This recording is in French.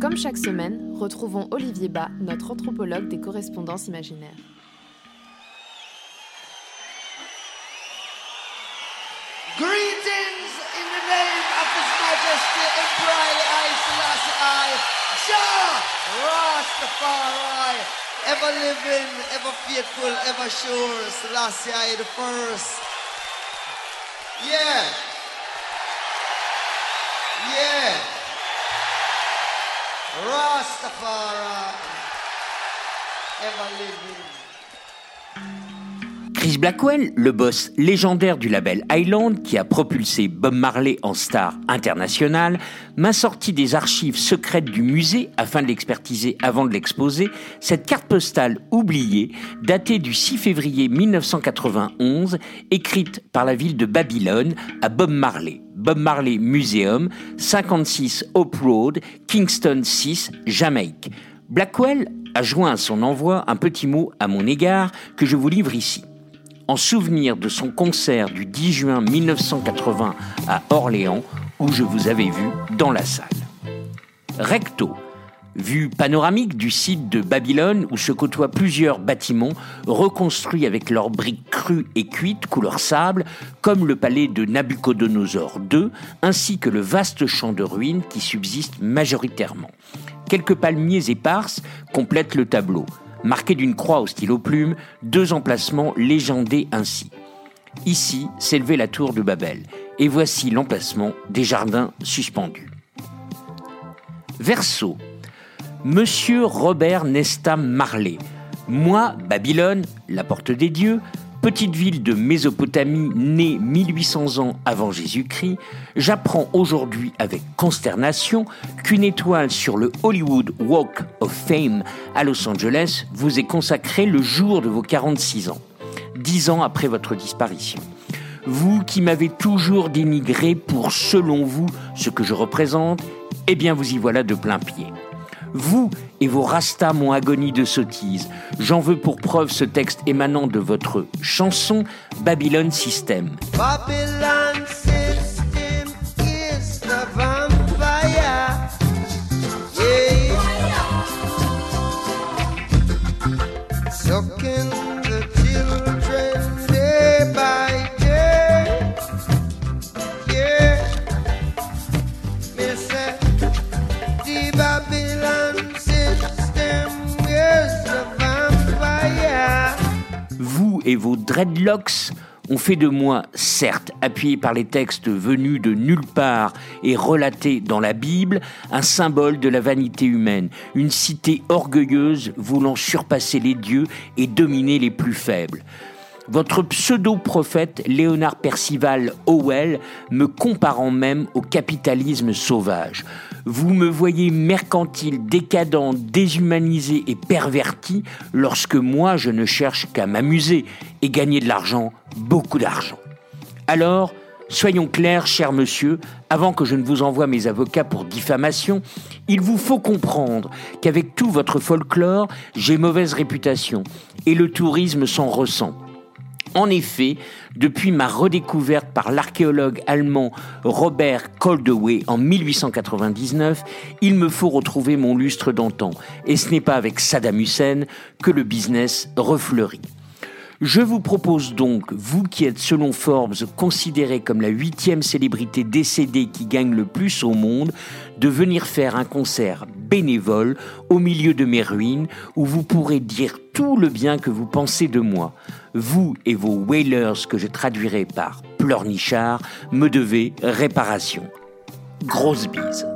Comme chaque semaine, retrouvons Olivier Bas, notre anthropologue des correspondances imaginaires. Greetings in the name of His Majesty Emperor I Selassie I, Jah Rastafari, ever living, ever faithful, ever sure, Selassie I the first. Yeah. Yeah. Rastafari, ever living. Chris Blackwell, le boss légendaire du label Island qui a propulsé Bob Marley en star internationale, m'a sorti des archives secrètes du musée afin de l'expertiser avant de l'exposer, cette carte postale oubliée, datée du 6 février 1991, écrite par la ville de Babylone à Bob Marley. Bob Marley Museum, 56 Hope Road, Kingston 6, Jamaïque. Blackwell a joint à son envoi un petit mot à mon égard que je vous livre ici en souvenir de son concert du 10 juin 1980 à Orléans, où je vous avais vu dans la salle. Recto, vue panoramique du site de Babylone où se côtoient plusieurs bâtiments reconstruits avec leurs briques crues et cuites couleur sable, comme le palais de Nabucodonosor II, ainsi que le vaste champ de ruines qui subsiste majoritairement. Quelques palmiers éparses complètent le tableau marqué d'une croix au stylo plume, deux emplacements légendés ainsi. Ici s'élevait la tour de Babel, et voici l'emplacement des jardins suspendus. Verso. Monsieur Robert Nesta Marley. Moi, Babylone, la porte des dieux, petite ville de Mésopotamie née 1800 ans avant Jésus-Christ, j'apprends aujourd'hui avec consternation qu'une étoile sur le Hollywood Walk of Fame à Los Angeles vous est consacrée le jour de vos 46 ans, dix ans après votre disparition. Vous qui m'avez toujours dénigré pour, selon vous, ce que je représente, eh bien vous y voilà de plein pied. Vous et vos rastas mon agonie de sottise. J'en veux pour preuve ce texte émanant de votre chanson Babylon System. Et vos dreadlocks ont fait de moi, certes appuyé par les textes venus de nulle part et relatés dans la Bible, un symbole de la vanité humaine, une cité orgueilleuse voulant surpasser les dieux et dominer les plus faibles. Votre pseudo-prophète Léonard Percival Howell me comparant même au capitalisme sauvage. Vous me voyez mercantile, décadent, déshumanisé et perverti lorsque moi je ne cherche qu'à m'amuser et gagner de l'argent, beaucoup d'argent. Alors, soyons clairs, cher monsieur, avant que je ne vous envoie mes avocats pour diffamation, il vous faut comprendre qu'avec tout votre folklore, j'ai mauvaise réputation et le tourisme s'en ressent. En effet, depuis ma redécouverte par l'archéologue allemand Robert Koldewey en 1899, il me faut retrouver mon lustre d'antan. Et ce n'est pas avec Saddam Hussein que le business refleurit. Je vous propose donc, vous qui êtes selon Forbes considéré comme la huitième célébrité décédée qui gagne le plus au monde, de venir faire un concert bénévole au milieu de mes ruines où vous pourrez dire tout le bien que vous pensez de moi. Vous et vos whalers que je traduirai par pleurnichards me devez réparation. Grosse bise.